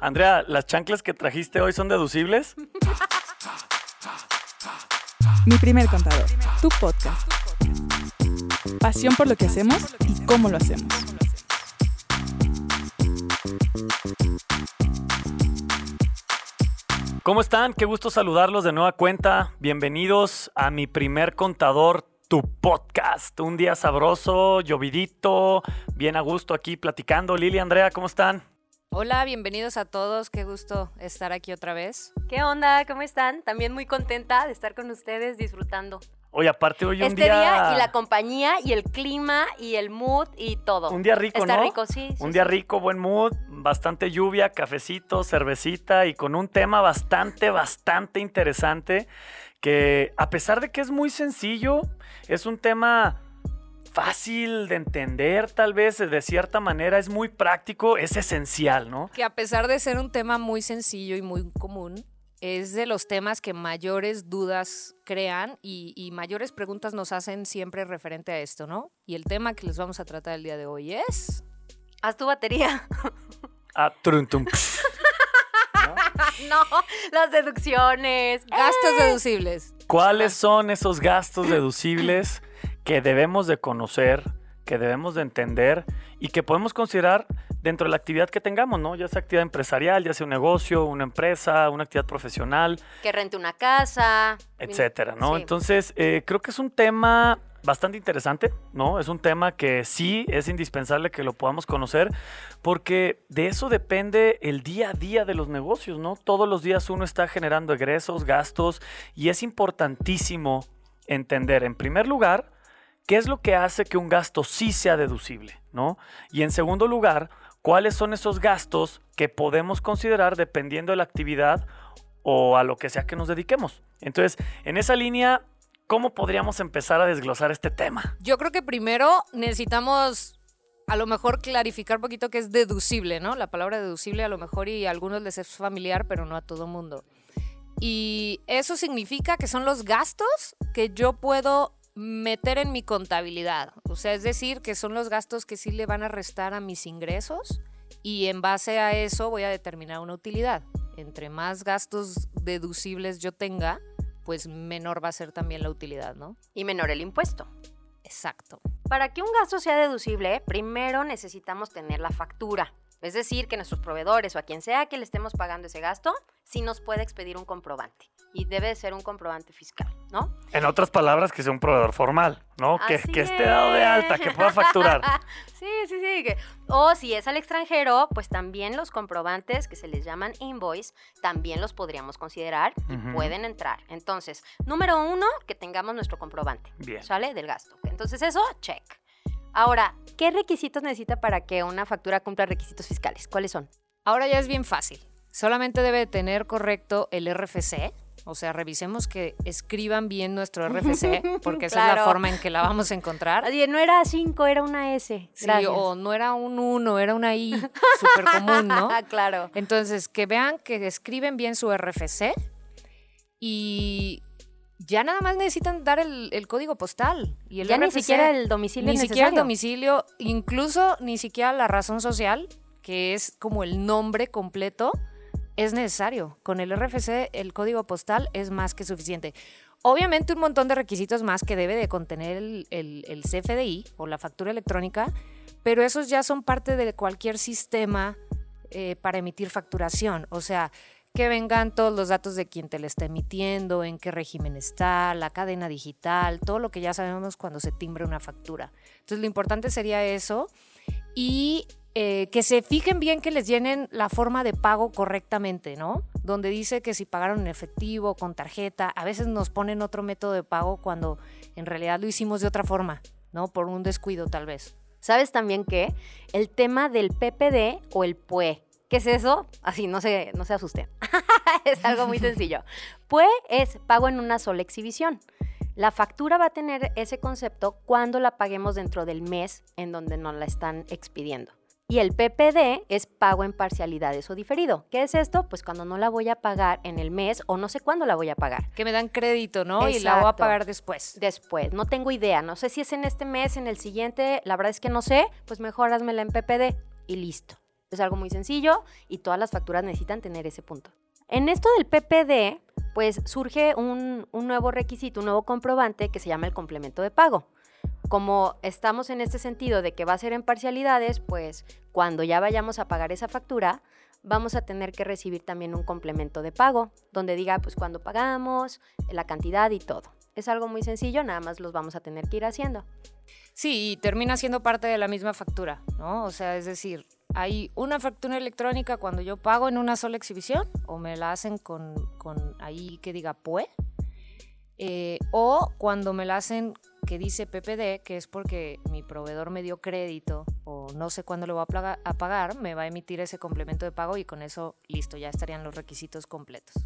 Andrea, ¿las chanclas que trajiste hoy son deducibles? Mi primer contador, tu podcast. Pasión por lo que hacemos y cómo lo hacemos. ¿Cómo están? Qué gusto saludarlos de nueva cuenta. Bienvenidos a mi primer contador, tu podcast. Un día sabroso, llovidito, bien a gusto aquí platicando. Lili, Andrea, ¿cómo están? Hola, bienvenidos a todos. Qué gusto estar aquí otra vez. ¿Qué onda? ¿Cómo están? También muy contenta de estar con ustedes disfrutando. Oye, aparte hoy un este día... y la compañía y el clima y el mood y todo. Un día rico, Está ¿no? rico, sí. sí, un día sí. rico, buen mood, bastante lluvia, cafecito, cervecita y con un tema bastante, bastante interesante que a pesar de que es muy sencillo, es un tema fácil de entender, tal vez de cierta manera, es muy práctico, es esencial, ¿no? Que a pesar de ser un tema muy sencillo y muy común, es de los temas que mayores dudas crean y, y, mayores preguntas nos hacen siempre referente a esto, ¿no? Y el tema que les vamos a tratar el día de hoy es... Haz tu batería. Ah, trun, tum, ¿No? las deducciones. Gastos ¡Eh! deducibles. ¿Cuáles son esos gastos deducibles que debemos de conocer, que debemos de entender y que podemos considerar dentro de la actividad que tengamos, ¿no? Ya sea actividad empresarial, ya sea un negocio, una empresa, una actividad profesional. Que rente una casa. Etcétera, ¿no? Sí. Entonces, eh, creo que es un tema bastante interesante, ¿no? Es un tema que sí es indispensable que lo podamos conocer porque de eso depende el día a día de los negocios, ¿no? Todos los días uno está generando egresos, gastos y es importantísimo entender, en primer lugar, qué es lo que hace que un gasto sí sea deducible, ¿no? Y en segundo lugar, cuáles son esos gastos que podemos considerar dependiendo de la actividad o a lo que sea que nos dediquemos. Entonces, en esa línea, ¿cómo podríamos empezar a desglosar este tema? Yo creo que primero necesitamos a lo mejor clarificar un poquito qué es deducible, ¿no? La palabra deducible a lo mejor y a algunos les es familiar, pero no a todo mundo. Y eso significa que son los gastos que yo puedo meter en mi contabilidad. O sea, es decir, que son los gastos que sí le van a restar a mis ingresos y en base a eso voy a determinar una utilidad. Entre más gastos deducibles yo tenga, pues menor va a ser también la utilidad, ¿no? Y menor el impuesto. Exacto. Para que un gasto sea deducible, primero necesitamos tener la factura. Es decir, que nuestros proveedores o a quien sea que le estemos pagando ese gasto, sí nos puede expedir un comprobante. Y debe de ser un comprobante fiscal, ¿no? En otras palabras, que sea un proveedor formal, ¿no? Que, esté dado de alta, que pueda facturar. sí, sí, sí. que- o si es al extranjero, pues también los comprobantes que se les llaman invoice, también los podríamos considerar y pueden entrar. Entonces, número uno, que tengamos nuestro comprobante, Bien. ¿sale? Del gasto. Entonces, eso, check. Ahora, ¿qué requisitos necesita para que una factura cumpla requisitos fiscales? ¿Cuáles son? Ahora ya es bien fácil. Solamente debe tener correcto el RFC. O sea, revisemos que escriban bien nuestro RFC, porque esa es la forma en que la vamos a encontrar. Oye, no era 5, era una S. Sí, Gracias. o no era un 1, era una I, súper común, ¿no? Ah, claro. Entonces, que vean que escriben bien su RFC y ya nada más necesitan dar el, el código postal. Y el ya ni siquiera el domicilio Ni siquiera el domicilio, incluso ni siquiera la razón social, que es como el nombre completo, es necesario. Con el RFC, el código postal es más que suficiente. Obviamente un montón de requisitos más que debe de contener el, el- CFDI o la factura electrónica, pero esos ya son parte de cualquier sistema eh, para emitir facturación. O sea, que vengan todos los datos de quien te la está emitiendo, en qué régimen está, la cadena digital, todo lo que ya sabemos cuando se timbre una factura. Entonces lo importante sería eso y eh, que se fijen bien que les llenen la forma de pago correctamente, ¿no? Donde dice que si pagaron en efectivo, con tarjeta, a veces nos ponen otro método de pago cuando en realidad lo hicimos de otra forma, ¿no? Por un descuido tal vez. ¿Sabes también que el tema del PPD o el PUE? ¿Qué es eso? Así, no se, no se asusten. es algo muy sencillo. PUE es pago en una sola exhibición. La factura va a tener ese concepto cuando la paguemos dentro del mes en donde nos la están expidiendo. Y el PPD es pago en parcialidades o diferido. ¿Qué es esto? Pues cuando no la voy a pagar en el mes o no sé cuándo la voy a pagar. Que me dan crédito, ¿no? Y la voy a pagar después. Después, no tengo idea, no sé si es en este mes, en el siguiente, la verdad es que no sé, pues mejor házmela en PPD y listo. Es algo muy sencillo y todas las facturas necesitan tener ese punto. En esto del PPD, pues surge un, un nuevo requisito, un nuevo comprobante que se llama el complemento de pago. Como estamos en este sentido de que va a ser en parcialidades, pues cuando ya vayamos a pagar esa factura, vamos a tener que recibir también un complemento de pago, donde diga pues cuándo pagamos, la cantidad y todo. Es algo muy sencillo, nada más los vamos a tener que ir haciendo. Sí, y termina siendo parte de la misma factura, ¿no? O sea, es decir, hay una factura electrónica cuando yo pago en una sola exhibición o me la hacen con, con ahí que diga PUE, eh, o cuando me la hacen que dice PPD, que es porque mi proveedor me dio crédito o no sé cuándo lo va a, pagar, me va a emitir ese complemento de pago y con eso, listo, ya estarían los requisitos completos.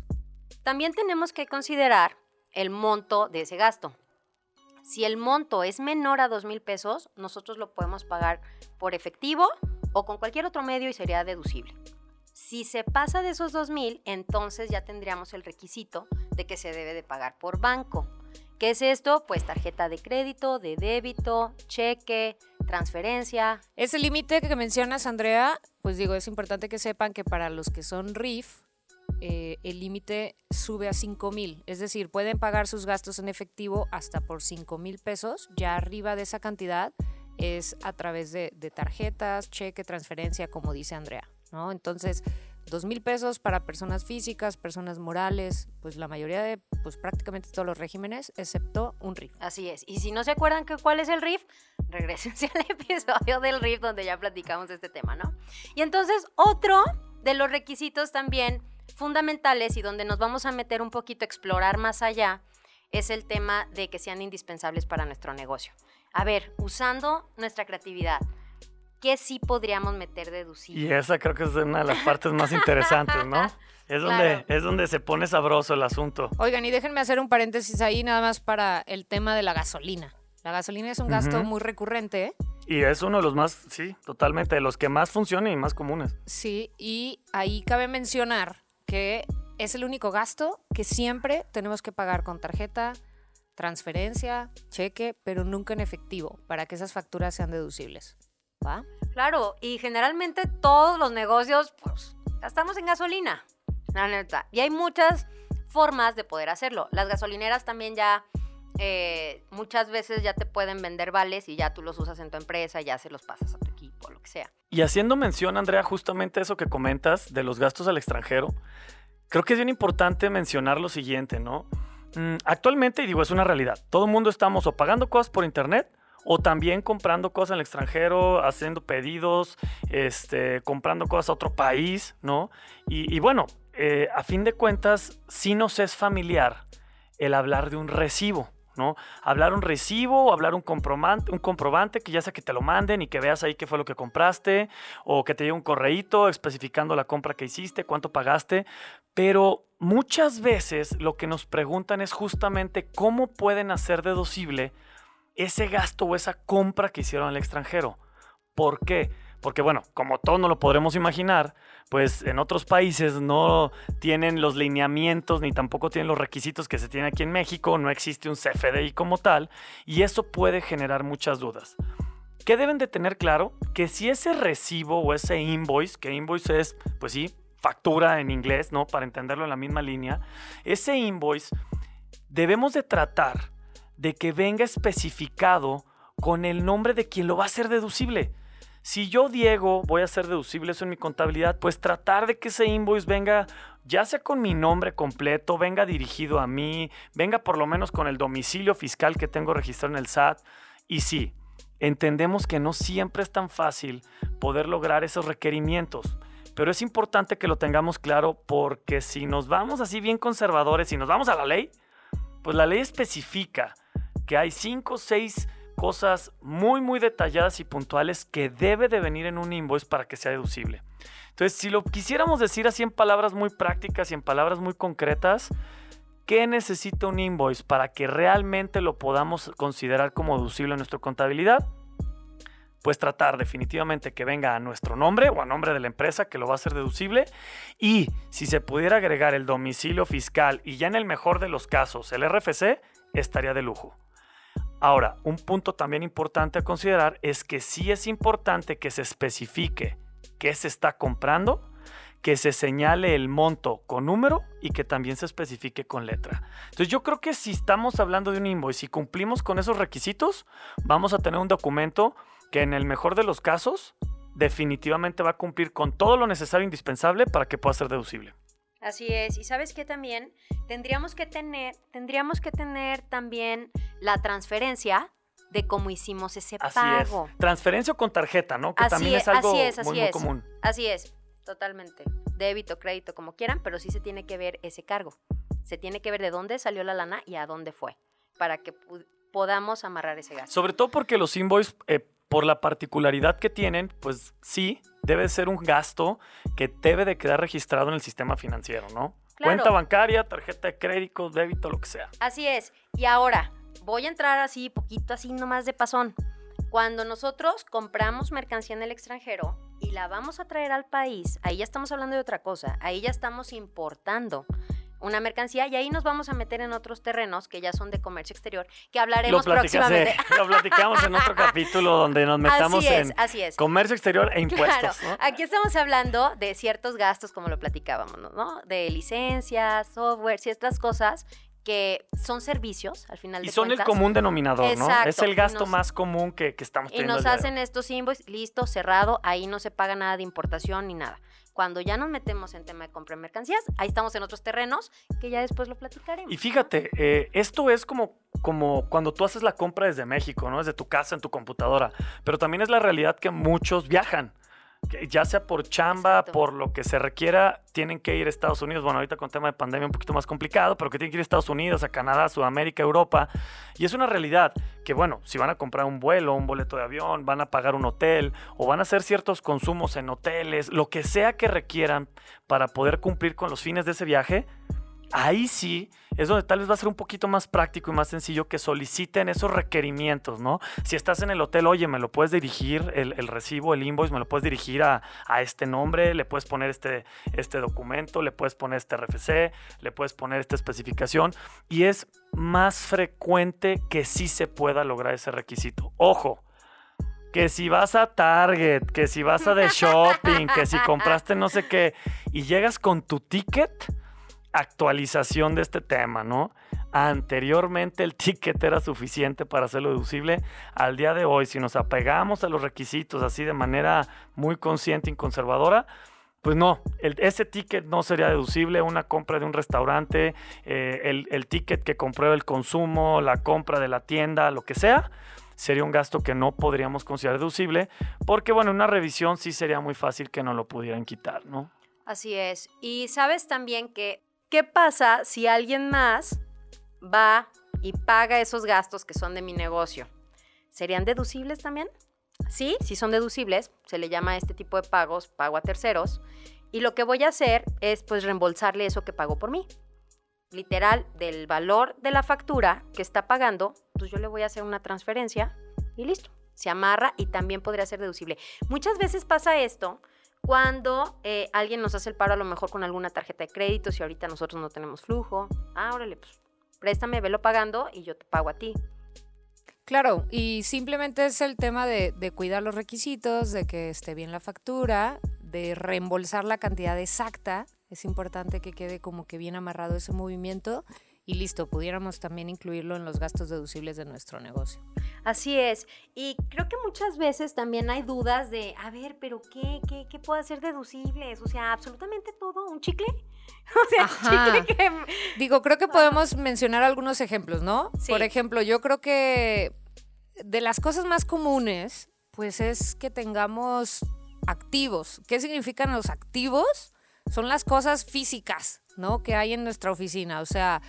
También tenemos que considerar el monto de ese gasto. Si el monto es menor a dos mil pesos, nosotros lo podemos pagar por efectivo o con cualquier otro medio y sería deducible. Si se pasa de esos dos mil, entonces ya tendríamos el requisito de que se debe de pagar por banco. ¿Qué es esto? Pues tarjeta de crédito, de débito, cheque, transferencia. Ese límite que mencionas, Andrea, pues digo, es importante que sepan que para los que son RIF, eh, el límite sube a 5 mil. Es decir, pueden pagar sus gastos en efectivo hasta por 5 mil pesos. Ya arriba de esa cantidad es a través de, de tarjetas, cheque, transferencia, como dice Andrea. ¿no? Entonces, 2 mil pesos para personas físicas, personas morales, pues la mayoría de, pues prácticamente todos los regímenes, excepto un RIF. Así es. Y si no se acuerdan que cuál es el RIF, regresense al episodio del RIF donde ya platicamos este tema, ¿no? Y entonces, otro de los requisitos también fundamentales y donde nos vamos a meter un poquito a explorar más allá es el tema de que sean indispensables para nuestro negocio. A ver, usando nuestra creatividad, ¿qué sí podríamos meter deducible? Y esa creo que es una de las partes más interesantes, ¿no? Es donde, Claro. es donde se pone sabroso el asunto. Oigan, y déjenme hacer un paréntesis ahí nada más para el tema de la gasolina. La gasolina es un gasto muy recurrente, ¿eh? Y es uno de los más, sí, totalmente, de los que más funcionan y más comunes. Sí, y ahí cabe mencionar que es el único gasto que siempre tenemos que pagar con tarjeta, transferencia, cheque, pero nunca en efectivo, para que esas facturas sean deducibles. ¿Va? Claro, y generalmente todos los negocios, pues, gastamos en gasolina, la neta. Y hay muchas formas de poder hacerlo. Las gasolineras también ya, eh, muchas veces ya te pueden vender vales y ya tú los usas en tu empresa, ya se los pasas a tu equipo, lo que sea. Y haciendo mención, Andrea, justamente eso que comentas de los gastos al extranjero, creo que es bien importante mencionar lo siguiente, ¿no? Mm, actualmente, y digo, es una realidad, todo el mundo estamos o pagando cosas por internet o también comprando cosas en el extranjero, haciendo pedidos, este, comprando cosas a otro país, ¿no? Y, bueno, eh, a fin de cuentas, sí nos es familiar el hablar de un recibo. ¿no? Hablar un recibo o hablar un comprobante, un comprobante que ya sea que te lo manden y que veas ahí qué fue lo que compraste o que te llegue un correíto especificando la compra que hiciste, cuánto pagaste, pero muchas veces lo que nos preguntan es justamente cómo pueden hacer deducible ese gasto o esa compra que hicieron al extranjero. ¿Por qué? Porque bueno, como todos no lo podremos imaginar, pues en otros países no tienen los lineamientos ni tampoco tienen los requisitos que se tienen aquí en México, no existe un CFDI como tal y eso puede generar muchas dudas. ¿Qué deben de tener claro? Que si ese recibo o ese invoice, que invoice es, pues sí, factura en inglés, ¿no? Para entenderlo en la misma línea, ese invoice debemos de tratar de que venga especificado con el nombre de quien lo va a hacer deducible. Si yo, Diego, voy a hacer deducible eso en mi contabilidad, pues tratar de que ese invoice venga ya sea con mi nombre completo, venga dirigido a mí, venga por lo menos con el domicilio fiscal que tengo registrado en el SAT. Y sí, entendemos que no siempre es tan fácil poder lograr esos requerimientos. Pero es importante que lo tengamos claro porque si nos vamos así bien conservadores y nos vamos a la ley, pues la ley especifica que hay cinco o seis cosas muy muy detalladas y puntuales que debe de venir en un invoice para que sea deducible. Entonces, si lo quisiéramos decir así en palabras muy prácticas y en palabras muy concretas, ¿qué necesita un invoice para que realmente lo podamos considerar como deducible en nuestra contabilidad? Pues tratar definitivamente que venga a nuestro nombre o a nombre de la empresa que lo va a hacer deducible y si se pudiera agregar el domicilio fiscal y ya en el mejor de los casos el RFC, estaría de lujo. Ahora, un punto también importante a considerar es que sí es importante que se especifique qué se está comprando, que se señale el monto con número y que también se especifique con letra. Entonces yo creo que si estamos hablando de un invoice y cumplimos con esos requisitos, vamos a tener un documento que en el mejor de los casos definitivamente va a cumplir con todo lo necesario e indispensable para que pueda ser deducible. Así es, y sabes que también tendríamos que tener, tendríamos que tener también la transferencia de cómo hicimos ese Así pago. es. Transferencia o con tarjeta, ¿no? Que Así también es, es algo así es, así muy, común. Así es, totalmente. Débito, crédito, como quieran, pero sí se tiene que ver ese cargo. Se tiene que ver de dónde salió la lana y a dónde fue, para que podamos amarrar ese gasto. Sobre todo porque los invoices, eh, por la particularidad que tienen, pues sí, debe ser un gasto que debe de quedar registrado en el sistema financiero, ¿no? Claro. Cuenta bancaria, tarjeta de crédito, débito, lo que sea. Así es. Y ahora, voy a entrar así, poquito así nomás de pasón. Cuando nosotros compramos mercancía en el extranjero y la vamos a traer al país, ahí ya estamos hablando de otra cosa. Ahí ya estamos importando una mercancía y ahí nos vamos a meter en otros terrenos que ya son de comercio exterior, que hablaremos platicas- próximamente. lo platicamos en otro capítulo donde nos metamos así es, en así es. comercio exterior e Claro, impuestos. ¿no? aquí estamos hablando de ciertos gastos, como lo platicábamos, ¿no? De licencias, software, ciertas cosas que son servicios, al final Y de son el común denominador, ¿no? Es el y gasto nos- más común que, que estamos Y teniendo. nos día de hacen estos invoices, listo, cerrado, ahí no se paga nada de importación ni nada. Cuando ya nos metemos en tema de compra de mercancías, ahí estamos en otros terrenos que ya después lo platicaremos. Y fíjate, eh, esto es como, como cuando tú haces la compra desde México, ¿no? Desde tu casa, en tu computadora. Pero también es la realidad que muchos viajan. Ya sea por chamba, Exacto. por lo que se requiera, tienen que ir a Estados Unidos. Bueno, ahorita con tema de pandemia un poquito más complicado, pero que tienen que ir a Estados Unidos, a Canadá, Sudamérica, Europa. Y es una realidad que, bueno, si van a comprar un vuelo, un boleto de avión, van a pagar un hotel o van a hacer ciertos consumos en hoteles, lo que sea que requieran para poder cumplir con los fines de ese viaje, ahí sí es donde tal vez va a ser un poquito más práctico y más sencillo que soliciten esos requerimientos, ¿no? Si estás en el hotel, oye, me lo puedes dirigir, el, recibo, el invoice, me lo puedes dirigir a, a este nombre, le puedes poner este, este documento, le puedes poner este RFC, le puedes poner esta especificación y es más frecuente que sí se pueda lograr ese requisito. Ojo, que si vas a Target, que si vas a The Shopping, que si compraste no sé qué y llegas con tu ticket, actualización de este tema, ¿no? Anteriormente el ticket era suficiente para hacerlo deducible. Al día de hoy, si nos apegamos a los requisitos así de manera muy consciente y conservadora, pues no, ese ticket no sería deducible. Una compra de un restaurante, eh, el, ticket que compró el consumo, la compra de la tienda, lo que sea, sería un gasto que no podríamos considerar deducible, porque bueno, una revisión sí sería muy fácil que no lo pudieran quitar, ¿no? Así es. Y sabes también que, ¿qué pasa si alguien más va y paga esos gastos que son de mi negocio? ¿Serían deducibles también? Sí, si son deducibles, se le llama a este tipo de pagos pago a terceros. Y lo que voy a hacer es pues reembolsarle eso que pagó por mí. Literal, del valor de la factura que está pagando, pues yo le voy a hacer una transferencia y listo. Se amarra y también podría ser deducible. Muchas veces pasa esto cuando eh, alguien nos hace el paro a lo mejor con alguna tarjeta de crédito, si ahorita nosotros no tenemos flujo. Ah, órale, pues préstame, velo pagando y yo te pago a ti. Claro, y simplemente es el tema de, de cuidar los requisitos, de que esté bien la factura, de reembolsar la cantidad exacta. Es importante que quede como que bien amarrado ese movimiento y listo, pudiéramos también incluirlo en los gastos deducibles de nuestro negocio. Así es. Y creo que muchas veces también hay dudas de, a ver, pero ¿qué, qué, qué puede ser deducibles? O sea, absolutamente todo, un chicle. O sea, Ajá. chicle que... Digo, creo que podemos mencionar algunos ejemplos, ¿no? Sí. Por ejemplo, yo creo que de las cosas más comunes, pues es que tengamos activos. ¿Qué significan los activos? Son las cosas físicas, ¿no? Que hay en nuestra oficina. O sea,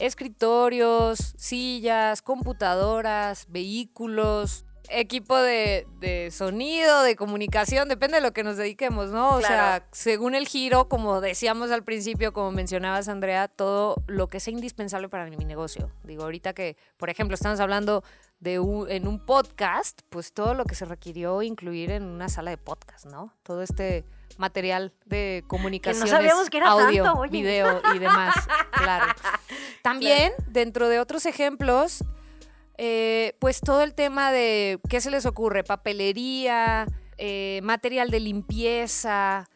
escritorios, sillas, computadoras, vehículos, equipo de, de sonido, de comunicación, depende de lo que nos dediquemos, ¿no? O Claro. sea, según el giro, como decíamos al principio, como mencionabas, Andrea, todo lo que sea indispensable para mi negocio. Digo, ahorita que, por ejemplo, estamos hablando de un, en un podcast, pues todo lo que se requirió incluir en una sala de podcast, ¿no? Todo este material de comunicación. sabíamos que era audio, tanto, oye. video y demás, claro. También, dentro de otros ejemplos, eh, pues todo el tema de, ¿qué se les ocurre? Papelería, eh, material de limpieza.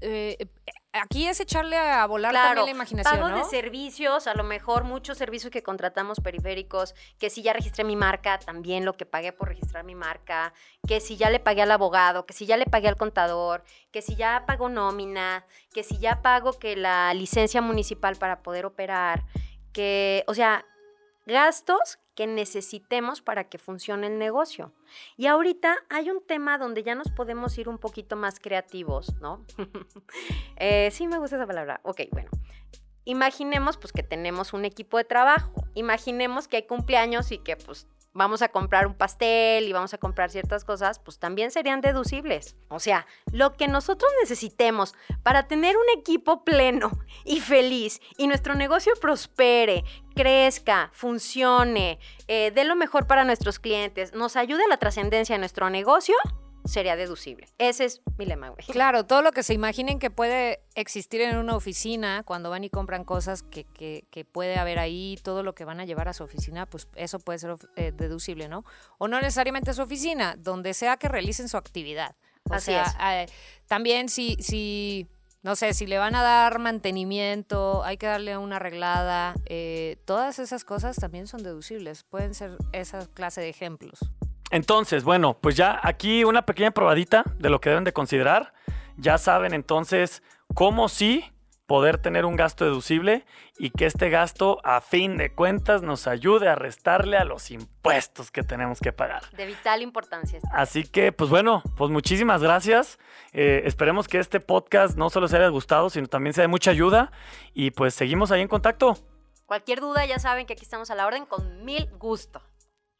eh, aquí es echarle a volar también la imaginación, pago ¿no? de servicios, a lo mejor muchos servicios que contratamos periféricos, que si ya registré mi marca, también lo que pagué por registrar mi marca, que si ya le pagué al abogado, que si ya le pagué al contador, que si ya pago nómina, que si ya pago que la licencia municipal para poder operar, que, o sea, gastos que necesitemos para que funcione el negocio. Y ahorita hay un tema donde ya nos podemos ir un poquito más creativos, ¿no? Eh, sí, me gusta esa palabra. Ok, bueno. Imaginemos pues que tenemos un equipo de trabajo. Imaginemos que hay cumpleaños y que pues vamos a comprar un pastel y vamos a comprar ciertas cosas, pues también serían deducibles. O sea, lo que nosotros necesitemos para tener un equipo pleno y feliz y nuestro negocio prospere, crezca, funcione, eh, dé lo mejor para nuestros clientes, nos ayude a la trascendencia de nuestro negocio, sería deducible. Ese es mi lema, güey. Claro, todo lo que se imaginen que puede existir en una oficina cuando van y compran cosas que, que- que puede haber ahí, todo lo que van a llevar a su oficina, pues eso puede ser eh, deducible, ¿no? O no necesariamente a su oficina, donde sea que realicen su actividad. O Así sea, es. eh, también si, si, no sé, si le van a dar mantenimiento, hay que darle una arreglada, eh, todas esas cosas también son deducibles, pueden ser esa clase de ejemplos. Entonces, bueno, pues ya aquí una pequeña probadita de lo que deben de considerar. Ya saben entonces cómo sí poder tener un gasto deducible y que este gasto a fin de cuentas nos ayude a restarle a los impuestos que tenemos que pagar. De vital importancia. este. Así que, pues bueno, pues muchísimas gracias. Eh, esperemos que este podcast no solo se haya gustado, sino también sea de mucha ayuda. Y pues seguimos ahí en contacto. Cualquier duda ya saben que aquí estamos a la orden con mil gusto.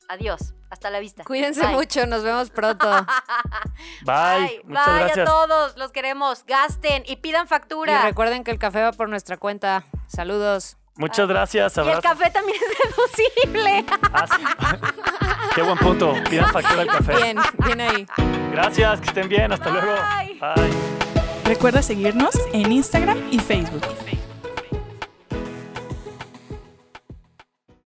Adiós. Hasta la vista. Cuídense Bye. mucho, nos vemos pronto. Bye. Bye. Muchas Bye gracias. a todos. Los queremos. Gasten y pidan Y factura. recuerden que el café va por nuestra cuenta. Saludos. Muchas gracias. Y el Abrazo. café también es deducible. Ah, sí. Qué buen punto. Pidan factura del café. Bien, bien ahí. Gracias, que estén bien. Hasta luego. Bye. Bye. Recuerda seguirnos en Instagram y Facebook.